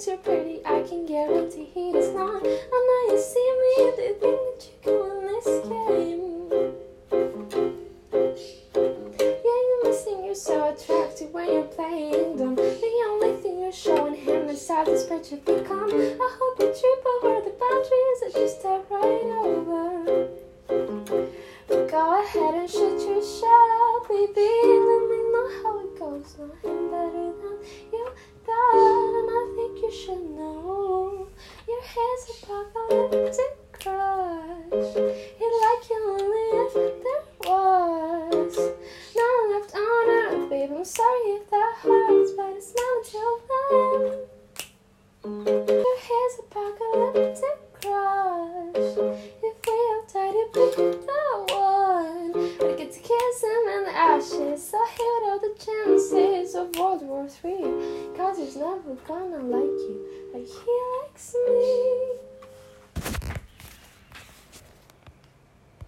thinks you're pretty, I can guarantee he is not. I know you see me, they think that you can win this game. Yeah, you're missing. you're so attractive when you're playing dumb. The only thing you're showing him is how desperate you've become. I hope you trip over the boundaries that you step right over. But go ahead and shoot your shot, baby. Let me know how it goes. Nothing better. Your hair's apocalyptic crush. He'd like you only if there was none left on earth, babe. I'm sorry if that hurts, but it's not until then. Your hair's apocalyptic crush. If we have tried to pick the one, but I get to kiss him in the ashes. So here are the chances of World War Three. Cause he's never gonna like you like he likes me.